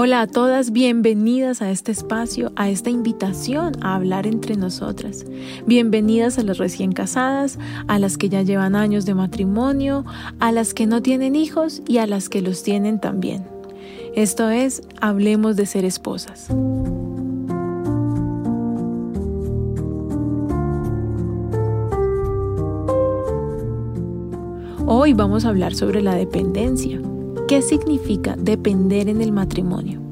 Hola a todas, bienvenidas a este espacio, a esta invitación a hablar entre nosotras. Bienvenidas a las recién casadas, a las que ya llevan años de matrimonio, a las que no tienen hijos y a las que los tienen también. Esto es, hablemos de ser esposas. Hoy vamos a hablar sobre la dependencia. ¿Qué significa depender en el matrimonio?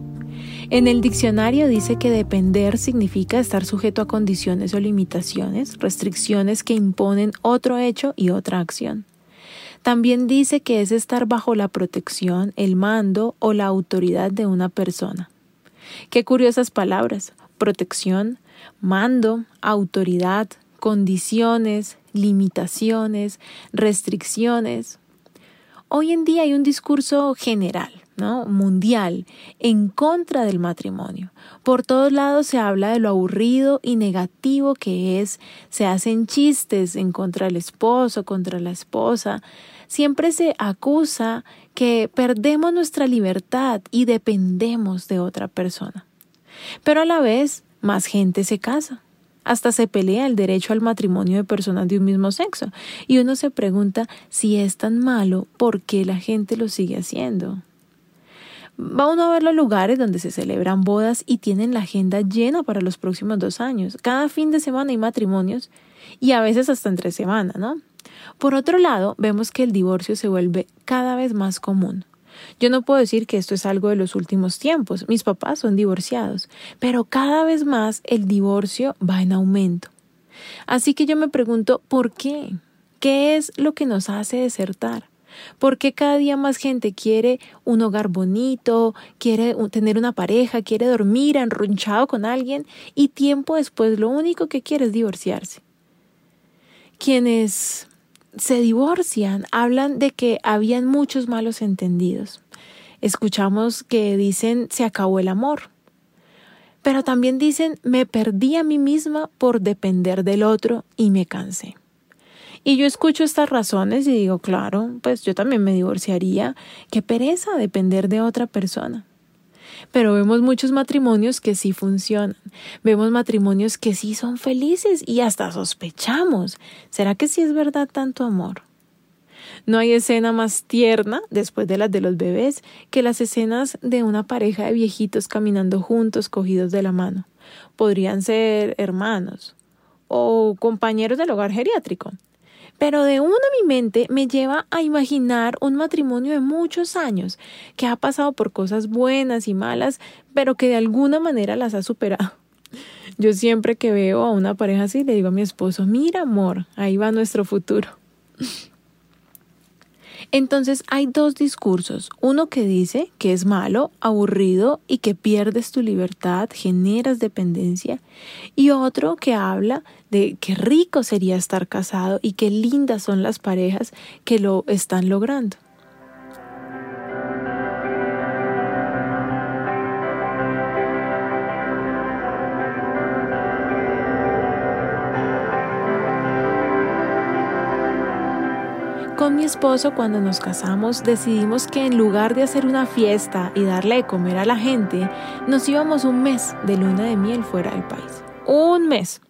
En el diccionario dice que depender significa estar sujeto a condiciones o limitaciones, restricciones que imponen otro hecho y otra acción. También dice que es estar bajo la protección, el mando o la autoridad de una persona. Qué curiosas palabras. Protección, mando, autoridad, condiciones, limitaciones, restricciones. Hoy en día hay un discurso general, ¿no? mundial, en contra del matrimonio. Por todos lados se habla de lo aburrido y negativo que es, se hacen chistes en contra del esposo, contra la esposa. Siempre se acusa que perdemos nuestra libertad y dependemos de otra persona. Pero a la vez, más gente se casa hasta se pelea el derecho al matrimonio de personas de un mismo sexo. Y uno se pregunta si es tan malo, ¿por qué la gente lo sigue haciendo? Va uno a ver los lugares donde se celebran bodas y tienen la agenda llena para los próximos dos años. Cada fin de semana hay matrimonios y a veces hasta entre semana, ¿no? Por otro lado, vemos que el divorcio se vuelve cada vez más común. Yo no puedo decir que esto es algo de los últimos tiempos. Mis papás son divorciados, pero cada vez más el divorcio va en aumento. Así que yo me pregunto, ¿por qué? ¿Qué es lo que nos hace desertar? ¿Por qué cada día más gente quiere un hogar bonito, quiere tener una pareja, quiere dormir enronchado con alguien y tiempo después lo único que quiere es divorciarse? Quienes se divorcian, hablan de que habían muchos malos entendidos. Escuchamos que dicen se acabó el amor. Pero también dicen me perdí a mí misma por depender del otro y me cansé. Y yo escucho estas razones y digo, claro, pues yo también me divorciaría. Qué pereza depender de otra persona. Pero vemos muchos matrimonios que sí funcionan. Vemos matrimonios que sí son felices y hasta sospechamos. ¿Será que sí es verdad tanto amor? No hay escena más tierna, después de las de los bebés, que las escenas de una pareja de viejitos caminando juntos, cogidos de la mano. Podrían ser hermanos o compañeros del hogar geriátrico. Pero de una mi mente me lleva a imaginar un matrimonio de muchos años que ha pasado por cosas buenas y malas, pero que de alguna manera las ha superado. Yo siempre que veo a una pareja así le digo a mi esposo, mira amor, ahí va nuestro futuro. Entonces hay dos discursos, uno que dice que es malo, aburrido y que pierdes tu libertad, generas dependencia, y otro que habla de qué rico sería estar casado y qué lindas son las parejas que lo están logrando. Con mi esposo cuando nos casamos decidimos que en lugar de hacer una fiesta y darle de comer a la gente, nos íbamos un mes de luna de miel fuera del país. Un mes.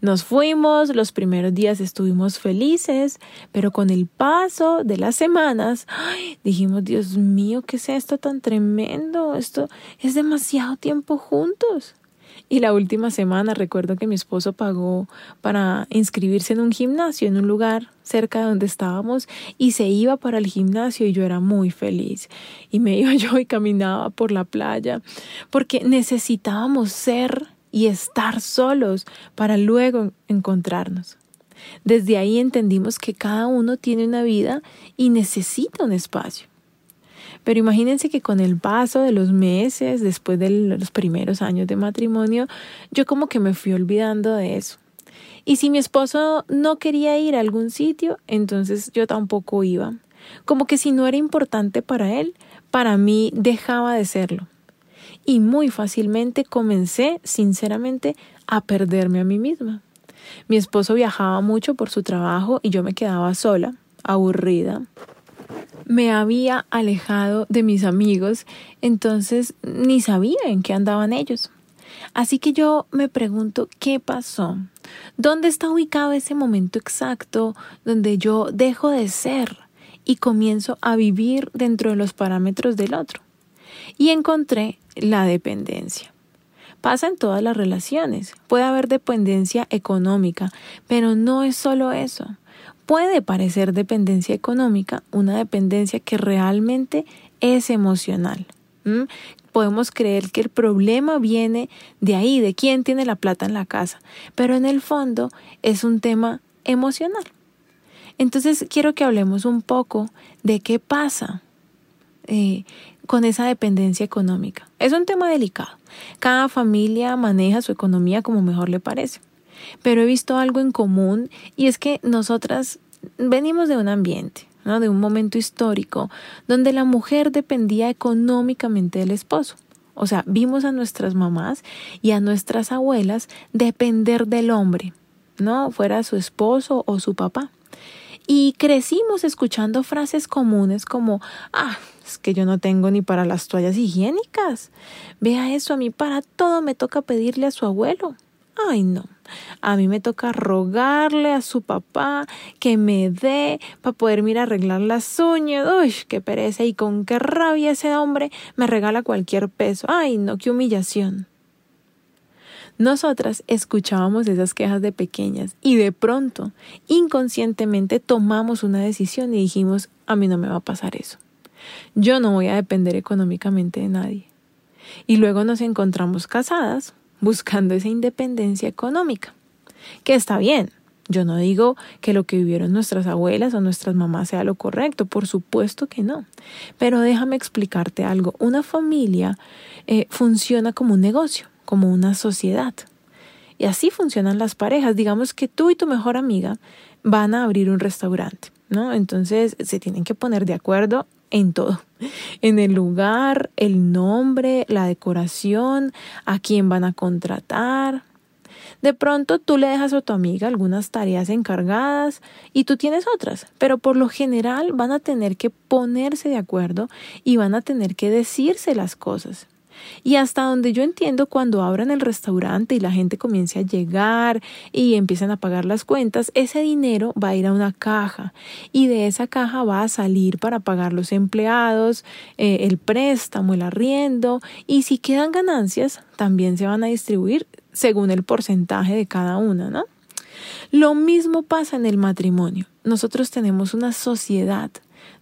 Nos fuimos, los primeros días estuvimos felices, pero con el paso de las semanas dijimos, Dios mío, ¿qué es esto tan tremendo? Esto es demasiado tiempo juntos. Y la última semana recuerdo que mi esposo pagó para inscribirse en un gimnasio en un lugar cerca de donde estábamos y se iba para el gimnasio y yo era muy feliz. Y me iba yo y caminaba por la playa porque necesitábamos ser y estar solos para luego encontrarnos. Desde ahí entendimos que cada uno tiene una vida y necesita un espacio. Pero imagínense que con el paso de los meses, después de los primeros años de matrimonio, yo como que me fui olvidando de eso. Y si mi esposo no quería ir a algún sitio, entonces yo tampoco iba. Como que si no era importante para él, para mí dejaba de serlo. Y muy fácilmente comencé, sinceramente, a perderme a mí misma. Mi esposo viajaba mucho por su trabajo y yo me quedaba sola, aburrida, me había alejado de mis amigos, entonces ni sabía en qué andaban ellos. Así que yo me pregunto qué pasó. ¿Dónde está ubicado ese momento exacto donde yo dejo de ser y comienzo a vivir dentro de los parámetros del otro? Y encontré la dependencia. Pasa en todas las relaciones. Puede haber dependencia económica, pero no es solo eso. Puede parecer dependencia económica una dependencia que realmente es emocional. Podemos creer que el problema viene de ahí, de quién tiene la plata en la casa, pero en el fondo es un tema emocional. Entonces quiero que hablemos un poco de qué pasa eh, con esa dependencia económica. Es un tema delicado. Cada familia maneja su economía como mejor le parece. Pero he visto algo en común y es que nosotras venimos de un ambiente, de un momento histórico donde la mujer dependía económicamente del esposo. O sea, vimos a nuestras mamás y a nuestras abuelas depender del hombre, ¿no? Fuera su esposo o su papá. Y crecimos escuchando frases comunes como, ah, es que yo no tengo ni para las toallas higiénicas. Vea eso, a mí para todo me toca pedirle a su abuelo. Ay, no. A mí me toca rogarle a su papá que me dé para poder ir a arreglar las uñas. Uy, qué pereza. Y con qué rabia ese hombre me regala cualquier peso. Ay, no, qué humillación. Nosotras escuchábamos esas quejas de pequeñas y de pronto, inconscientemente, tomamos una decisión y dijimos, a mí no me va a pasar eso. Yo no voy a depender económicamente de nadie. Y luego nos encontramos casadas buscando esa independencia económica, que está bien. Yo no digo que lo que vivieron nuestras abuelas o nuestras mamás sea lo correcto, por supuesto que no. Pero déjame explicarte algo. Una familia eh, funciona como un negocio como una sociedad. Y así funcionan las parejas. Digamos que tú y tu mejor amiga van a abrir un restaurante, ¿no? Entonces se tienen que poner de acuerdo en todo, en el lugar, el nombre, la decoración, a quién van a contratar. De pronto tú le dejas a tu amiga algunas tareas encargadas y tú tienes otras, pero por lo general van a tener que ponerse de acuerdo y van a tener que decirse las cosas. Y hasta donde yo entiendo, cuando abran el restaurante y la gente comience a llegar y empiezan a pagar las cuentas, ese dinero va a ir a una caja y de esa caja va a salir para pagar los empleados, eh, el préstamo, el arriendo y si quedan ganancias, también se van a distribuir según el porcentaje de cada una, ¿no? Lo mismo pasa en el matrimonio. Nosotros tenemos una sociedad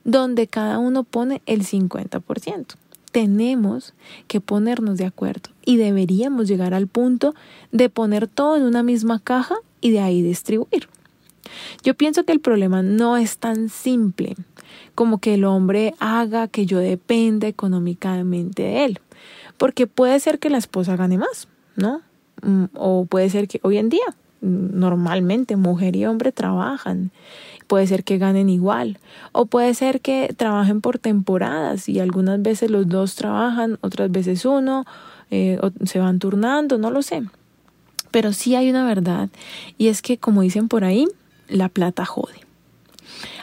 donde cada uno pone el 50% tenemos que ponernos de acuerdo y deberíamos llegar al punto de poner todo en una misma caja y de ahí distribuir. Yo pienso que el problema no es tan simple como que el hombre haga que yo dependa económicamente de él, porque puede ser que la esposa gane más, ¿no? Mm, o puede ser que hoy en día normalmente mujer y hombre trabajan puede ser que ganen igual o puede ser que trabajen por temporadas y algunas veces los dos trabajan, otras veces uno, eh, se van turnando, no lo sé. Pero sí hay una verdad y es que como dicen por ahí, la plata jode.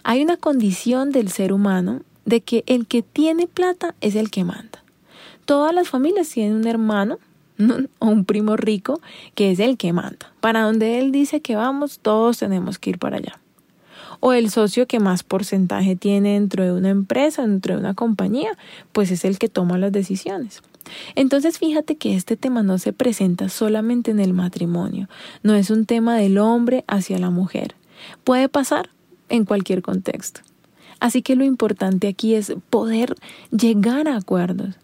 Hay una condición del ser humano de que el que tiene plata es el que manda. Todas las familias tienen un hermano o un primo rico que es el que manda. Para donde él dice que vamos, todos tenemos que ir para allá o el socio que más porcentaje tiene dentro de una empresa, dentro de una compañía, pues es el que toma las decisiones. Entonces fíjate que este tema no se presenta solamente en el matrimonio, no es un tema del hombre hacia la mujer. Puede pasar en cualquier contexto. Así que lo importante aquí es poder llegar a acuerdos,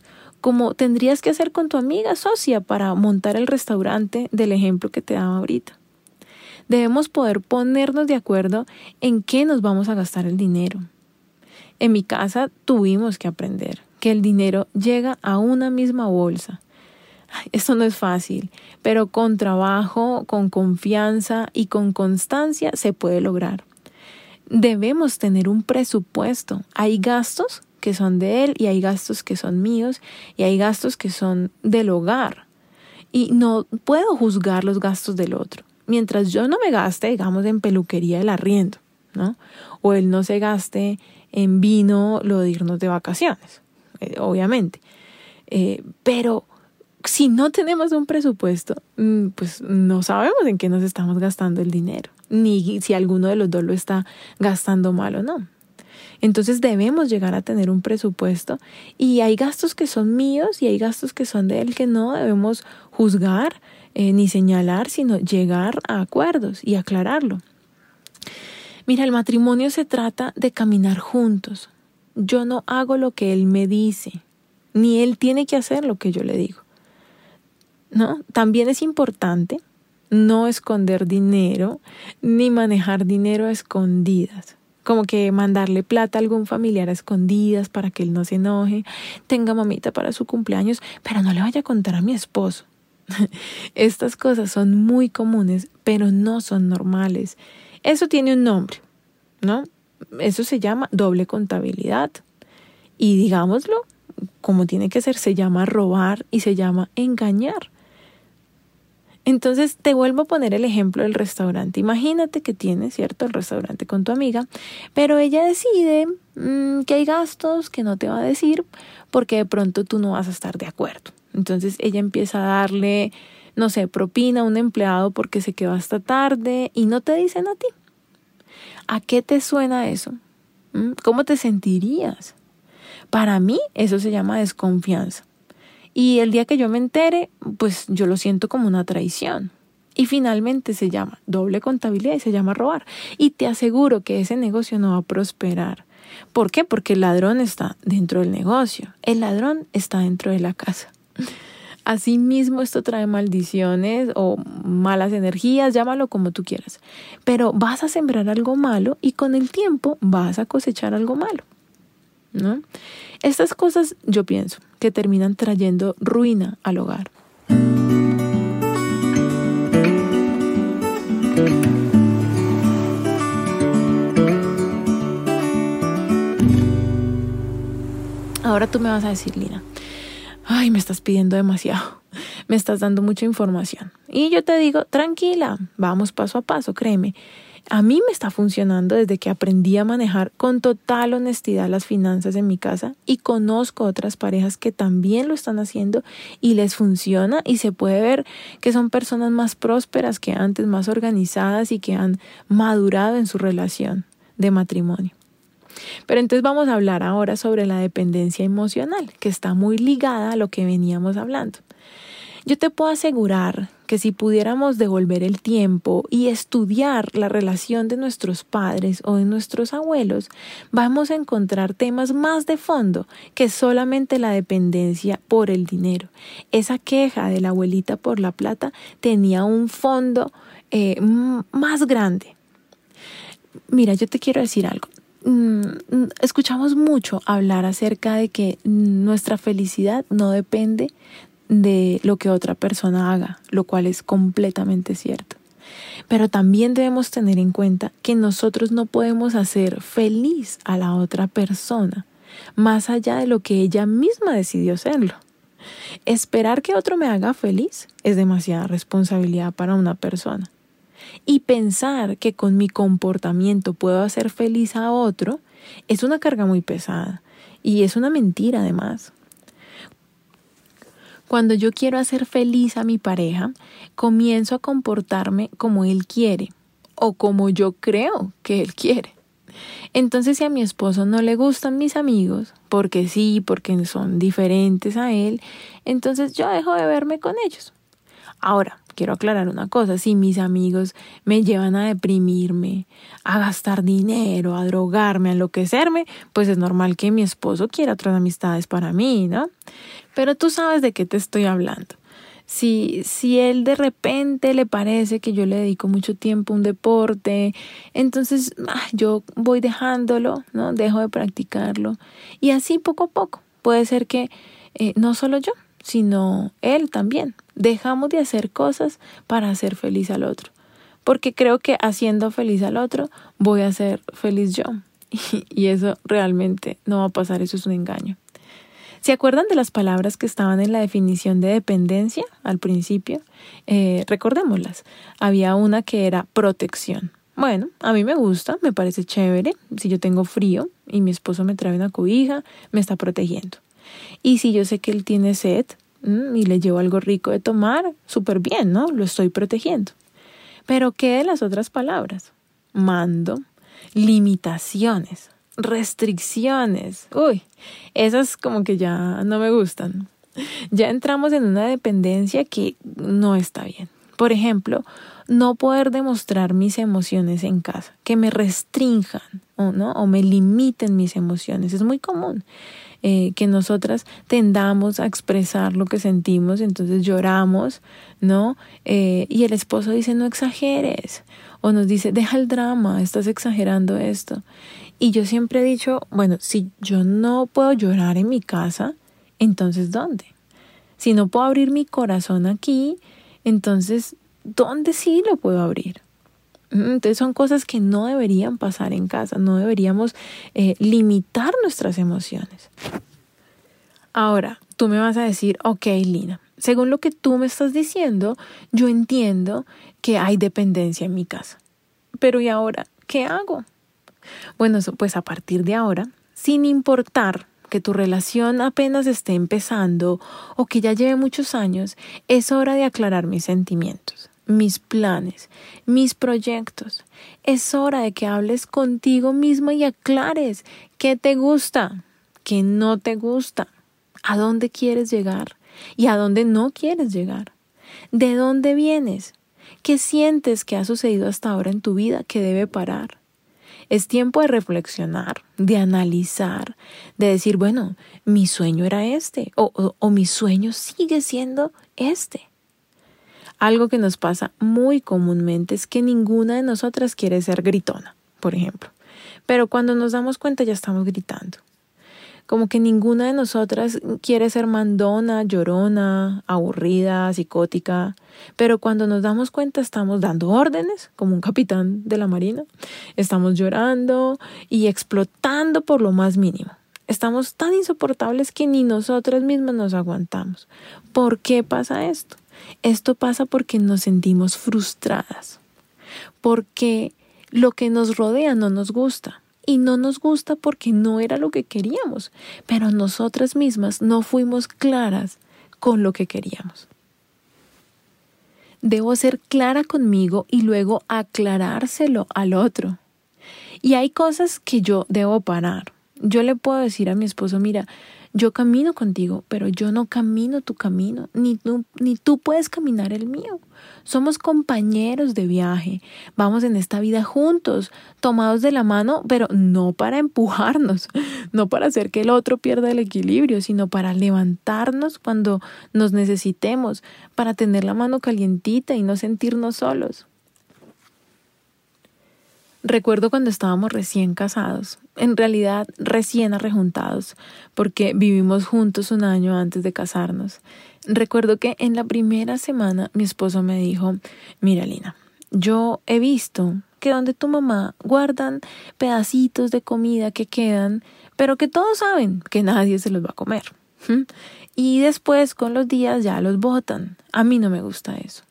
como tendrías que hacer con tu amiga socia para montar el restaurante del ejemplo que te daba ahorita debemos poder ponernos de acuerdo en qué nos vamos a gastar el dinero. En mi casa tuvimos que aprender que el dinero llega a una misma bolsa. Esto no es fácil, pero con trabajo, con confianza y con constancia se puede lograr. Debemos tener un presupuesto. Hay gastos que son de él y hay gastos que son míos y hay gastos que son del hogar. Y no puedo juzgar los gastos del otro mientras yo no me gaste, digamos, en peluquería el arriendo, ¿no? O él no se gaste en vino lo de irnos de vacaciones, eh, obviamente. Eh, pero si no tenemos un presupuesto, mm, pues no sabemos en qué nos estamos gastando el dinero, ni si alguno de los dos lo está gastando mal o no. Entonces debemos llegar a tener un presupuesto y hay gastos que son míos y hay gastos que son de él que no debemos juzgar eh, ni señalar, sino llegar a acuerdos y aclararlo. Mira, el matrimonio se trata de caminar juntos. Yo no hago lo que él me dice, ni él tiene que hacer lo que yo le digo. ¿No? También es importante no esconder dinero ni manejar dinero a escondidas. Como que mandarle plata a algún familiar a escondidas para que él no se enoje, tenga mamita para su cumpleaños, pero no le vaya a contar a mi esposo. Estas cosas son muy comunes, pero no son normales. Eso tiene un nombre, ¿no? Eso se llama doble contabilidad. Y digámoslo, como tiene que ser, se llama robar y se llama engañar. Entonces te vuelvo a poner el ejemplo del restaurante. Imagínate que tienes, ¿cierto?, el restaurante con tu amiga, pero ella decide mm, que hay gastos que no te va a decir porque de pronto tú no vas a estar de acuerdo. Entonces ella empieza a darle, no sé, propina a un empleado porque se quedó hasta tarde y no te dicen a ti. ¿A qué te suena eso? ¿Mm? ¿Cómo te sentirías? Para mí eso se llama desconfianza. Y el día que yo me entere, pues yo lo siento como una traición. Y finalmente se llama doble contabilidad y se llama robar. Y te aseguro que ese negocio no va a prosperar. ¿Por qué? Porque el ladrón está dentro del negocio. El ladrón está dentro de la casa. Asimismo, esto trae maldiciones o malas energías, llámalo como tú quieras. Pero vas a sembrar algo malo y con el tiempo vas a cosechar algo malo. Estas cosas yo pienso que terminan trayendo ruina al hogar. Ahora tú me vas a decir, Lina, ay, me estás pidiendo demasiado, me estás dando mucha información. Y yo te digo, tranquila, vamos paso a paso, créeme. A mí me está funcionando desde que aprendí a manejar con total honestidad las finanzas en mi casa y conozco otras parejas que también lo están haciendo y les funciona y se puede ver que son personas más prósperas que antes, más organizadas y que han madurado en su relación de matrimonio. Pero entonces vamos a hablar ahora sobre la dependencia emocional, que está muy ligada a lo que veníamos hablando. Yo te puedo asegurar que si pudiéramos devolver el tiempo y estudiar la relación de nuestros padres o de nuestros abuelos, vamos a encontrar temas más de fondo que solamente la dependencia por el dinero. Esa queja de la abuelita por la plata tenía un fondo eh, más grande. Mira, yo te quiero decir algo. Mm, escuchamos mucho hablar acerca de que nuestra felicidad no depende de lo que otra persona haga, lo cual es completamente cierto. Pero también debemos tener en cuenta que nosotros no podemos hacer feliz a la otra persona, más allá de lo que ella misma decidió serlo. Esperar que otro me haga feliz es demasiada responsabilidad para una persona. Y pensar que con mi comportamiento puedo hacer feliz a otro es una carga muy pesada y es una mentira además. Cuando yo quiero hacer feliz a mi pareja, comienzo a comportarme como él quiere o como yo creo que él quiere. Entonces, si a mi esposo no le gustan mis amigos, porque sí, porque son diferentes a él, entonces yo dejo de verme con ellos. Ahora, quiero aclarar una cosa, si mis amigos me llevan a deprimirme, a gastar dinero, a drogarme, a enloquecerme, pues es normal que mi esposo quiera otras amistades para mí, ¿no? Pero tú sabes de qué te estoy hablando. Si, si él de repente le parece que yo le dedico mucho tiempo a un deporte, entonces ah, yo voy dejándolo, ¿no? Dejo de practicarlo. Y así poco a poco. Puede ser que eh, no solo yo, sino él también. Dejamos de hacer cosas para hacer feliz al otro. Porque creo que haciendo feliz al otro voy a ser feliz yo. y eso realmente no va a pasar, eso es un engaño. ¿Se acuerdan de las palabras que estaban en la definición de dependencia al principio? Eh, recordémoslas. Había una que era protección. Bueno, a mí me gusta, me parece chévere. Si yo tengo frío y mi esposo me trae una cobija, me está protegiendo. Y si yo sé que él tiene sed y le llevo algo rico de tomar, súper bien, ¿no? Lo estoy protegiendo. Pero ¿qué de las otras palabras? Mando, limitaciones, restricciones. Uy, esas como que ya no me gustan. Ya entramos en una dependencia que no está bien. Por ejemplo, no poder demostrar mis emociones en casa, que me restrinjan o, ¿no? o me limiten mis emociones. Es muy común eh, que nosotras tendamos a expresar lo que sentimos, entonces lloramos, ¿no? Eh, y el esposo dice, no exageres, o nos dice, deja el drama, estás exagerando esto. Y yo siempre he dicho, bueno, si yo no puedo llorar en mi casa, entonces ¿dónde? Si no puedo abrir mi corazón aquí, entonces ¿dónde sí lo puedo abrir? Entonces son cosas que no deberían pasar en casa, no deberíamos eh, limitar nuestras emociones. Ahora, tú me vas a decir, ok, Lina, según lo que tú me estás diciendo, yo entiendo que hay dependencia en mi casa. Pero ¿y ahora qué hago? Bueno, pues a partir de ahora, sin importar que tu relación apenas esté empezando o que ya lleve muchos años, es hora de aclarar mis sentimientos mis planes, mis proyectos. Es hora de que hables contigo misma y aclares qué te gusta, qué no te gusta, a dónde quieres llegar y a dónde no quieres llegar. ¿De dónde vienes? ¿Qué sientes que ha sucedido hasta ahora en tu vida que debe parar? Es tiempo de reflexionar, de analizar, de decir, bueno, mi sueño era este o, o, o mi sueño sigue siendo este. Algo que nos pasa muy comúnmente es que ninguna de nosotras quiere ser gritona, por ejemplo. Pero cuando nos damos cuenta ya estamos gritando. Como que ninguna de nosotras quiere ser mandona, llorona, aburrida, psicótica. Pero cuando nos damos cuenta estamos dando órdenes, como un capitán de la marina. Estamos llorando y explotando por lo más mínimo. Estamos tan insoportables que ni nosotras mismas nos aguantamos. ¿Por qué pasa esto? Esto pasa porque nos sentimos frustradas, porque lo que nos rodea no nos gusta. Y no nos gusta porque no era lo que queríamos, pero nosotras mismas no fuimos claras con lo que queríamos. Debo ser clara conmigo y luego aclarárselo al otro. Y hay cosas que yo debo parar. Yo le puedo decir a mi esposo, mira, yo camino contigo, pero yo no camino tu camino, ni tú, ni tú puedes caminar el mío. Somos compañeros de viaje, vamos en esta vida juntos, tomados de la mano, pero no para empujarnos, no para hacer que el otro pierda el equilibrio, sino para levantarnos cuando nos necesitemos, para tener la mano calientita y no sentirnos solos. Recuerdo cuando estábamos recién casados, en realidad recién arrejuntados, porque vivimos juntos un año antes de casarnos. Recuerdo que en la primera semana mi esposo me dijo, mira Lina, yo he visto que donde tu mamá guardan pedacitos de comida que quedan, pero que todos saben que nadie se los va a comer. Y después con los días ya los botan. A mí no me gusta eso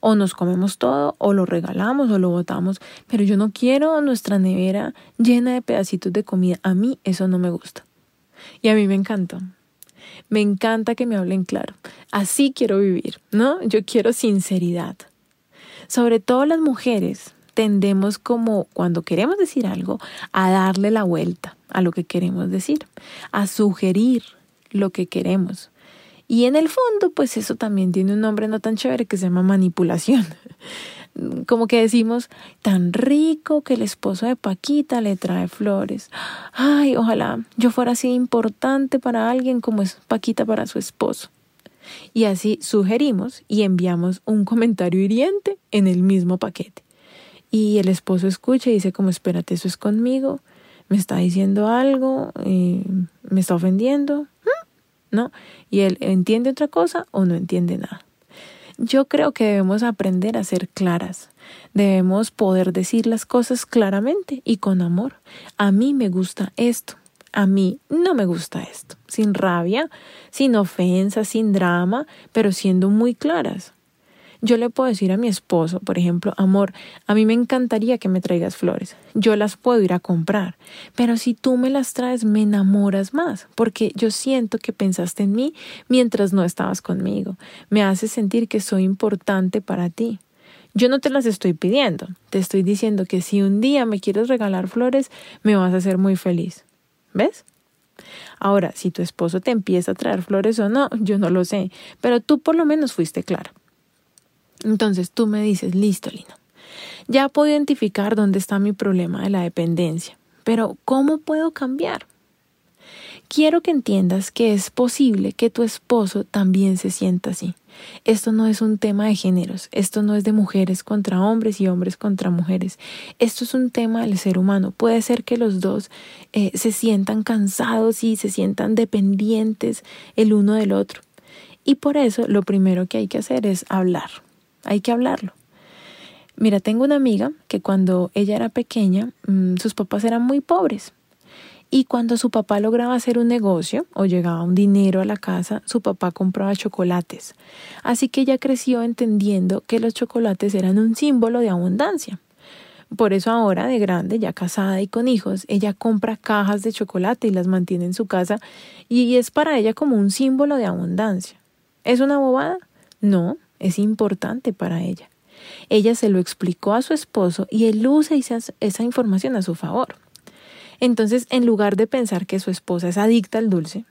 o nos comemos todo o lo regalamos o lo botamos, pero yo no quiero nuestra nevera llena de pedacitos de comida. A mí eso no me gusta. Y a mí me encanta. Me encanta que me hablen claro. Así quiero vivir, ¿no? Yo quiero sinceridad. Sobre todo las mujeres tendemos como cuando queremos decir algo a darle la vuelta a lo que queremos decir, a sugerir lo que queremos. Y en el fondo, pues eso también tiene un nombre no tan chévere que se llama manipulación. Como que decimos, tan rico que el esposo de Paquita le trae flores. Ay, ojalá yo fuera así importante para alguien como es Paquita para su esposo. Y así sugerimos y enviamos un comentario hiriente en el mismo paquete. Y el esposo escucha y dice como, espérate, eso es conmigo, me está diciendo algo, eh, me está ofendiendo, ¿no? Y él entiende otra cosa o no entiende nada. Yo creo que debemos aprender a ser claras. Debemos poder decir las cosas claramente y con amor. A mí me gusta esto. A mí no me gusta esto. Sin rabia, sin ofensa, sin drama, pero siendo muy claras. Yo le puedo decir a mi esposo, por ejemplo, amor, a mí me encantaría que me traigas flores. Yo las puedo ir a comprar. Pero si tú me las traes, me enamoras más, porque yo siento que pensaste en mí mientras no estabas conmigo. Me hace sentir que soy importante para ti. Yo no te las estoy pidiendo, te estoy diciendo que si un día me quieres regalar flores, me vas a hacer muy feliz. ¿Ves? Ahora, si tu esposo te empieza a traer flores o no, yo no lo sé, pero tú por lo menos fuiste clara. Entonces tú me dices, listo, Lina. Ya puedo identificar dónde está mi problema de la dependencia, pero ¿cómo puedo cambiar? Quiero que entiendas que es posible que tu esposo también se sienta así. Esto no es un tema de géneros, esto no es de mujeres contra hombres y hombres contra mujeres, esto es un tema del ser humano. Puede ser que los dos eh, se sientan cansados y se sientan dependientes el uno del otro. Y por eso lo primero que hay que hacer es hablar, hay que hablarlo. Mira, tengo una amiga que cuando ella era pequeña, mm, sus papás eran muy pobres y cuando su papá lograba hacer un negocio o llegaba un dinero a la casa, su papá compraba chocolates. Así que ella creció entendiendo que los chocolates eran un símbolo de abundancia. Por eso ahora, de grande, ya casada y con hijos, ella compra cajas de chocolate y las mantiene en su casa y es para ella como un símbolo de abundancia. ¿Es una bobada? No, es importante para ella. Ella se lo explicó a su esposo y él usa esa información a su favor. Entonces, en lugar de pensar que su esposa es adicta al dulce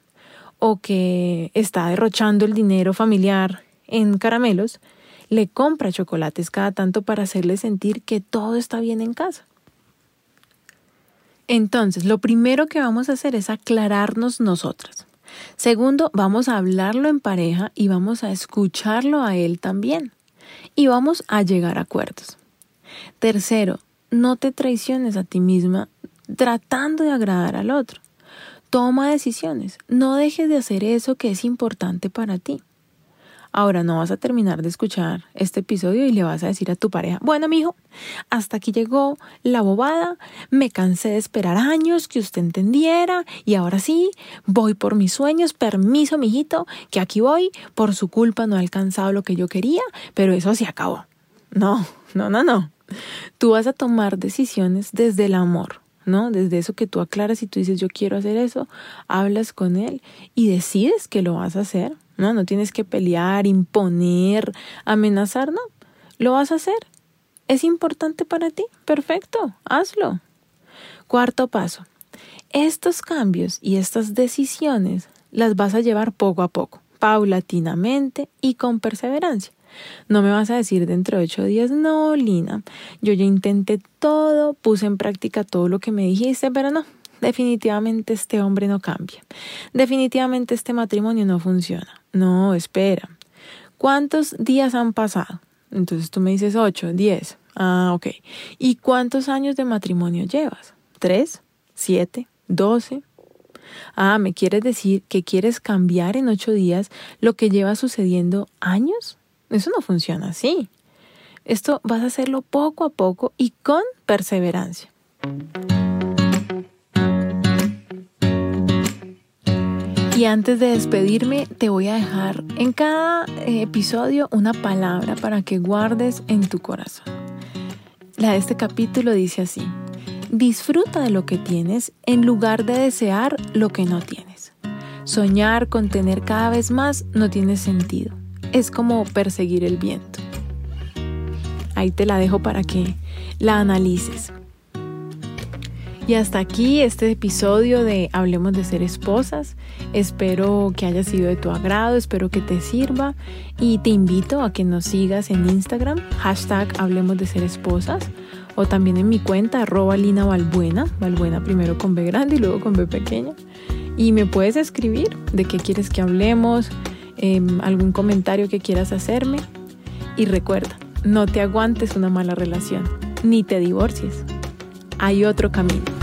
o que está derrochando el dinero familiar en caramelos, le compra chocolates cada tanto para hacerle sentir que todo está bien en casa. Entonces, lo primero que vamos a hacer es aclararnos nosotras. Segundo, vamos a hablarlo en pareja y vamos a escucharlo a él también. Y vamos a llegar a acuerdos. Tercero, no te traiciones a ti misma tratando de agradar al otro. Toma decisiones. No dejes de hacer eso que es importante para ti. Ahora no vas a terminar de escuchar este episodio y le vas a decir a tu pareja, bueno, mijo, hasta aquí llegó la bobada, me cansé de esperar años que usted entendiera y ahora sí, voy por mis sueños, permiso, mijito, que aquí voy, por su culpa no he alcanzado lo que yo quería, pero eso se acabó. No, no, no, no. Tú vas a tomar decisiones desde el amor, ¿no? Desde eso que tú aclaras y tú dices, yo quiero hacer eso, hablas con él y decides que lo vas a hacer, ¿no? No tienes que pelear, imponer, amenazar, no. Lo vas a hacer. ¿Es importante para ti? Perfecto, hazlo. Cuarto paso. Estos cambios y estas decisiones las vas a llevar poco a poco, paulatinamente y con perseverancia. No me vas a decir dentro de ocho días, no, Lina, yo ya intenté todo, puse en práctica todo lo que me dijiste, pero no, definitivamente este hombre no cambia. Definitivamente este matrimonio no funciona. No, espera. ¿Cuántos días han pasado? Entonces tú me dices ocho, diez. Ah, ok. ¿Y cuántos años de matrimonio llevas? ¿Tres? ¿Siete? ¿Doce? Ah, ¿me quieres decir que quieres cambiar en ocho días lo que lleva sucediendo años? Eso no funciona así. Esto vas a hacerlo poco a poco y con perseverancia. Y antes de despedirme, te voy a dejar en cada eh, episodio una palabra para que guardes en tu corazón. La de este capítulo dice así, disfruta de lo que tienes en lugar de desear lo que no tienes. Soñar con tener cada vez más no tiene sentido es como perseguir el viento. Ahí te la dejo para que la analices. Y hasta aquí este episodio de Hablemos de ser esposas. Espero que haya sido de tu agrado, espero que te sirva y te invito a que nos sigas en Instagram, hashtag Hablemos de ser esposas o también en mi cuenta arroba Lina Valbuena, primero con B grande y luego con B pequeña. Y me puedes escribir de qué quieres que hablemos, Em, algún comentario que quieras hacerme. Y recuerda, no te aguantes una mala relación, ni te divorcies. Hay otro camino.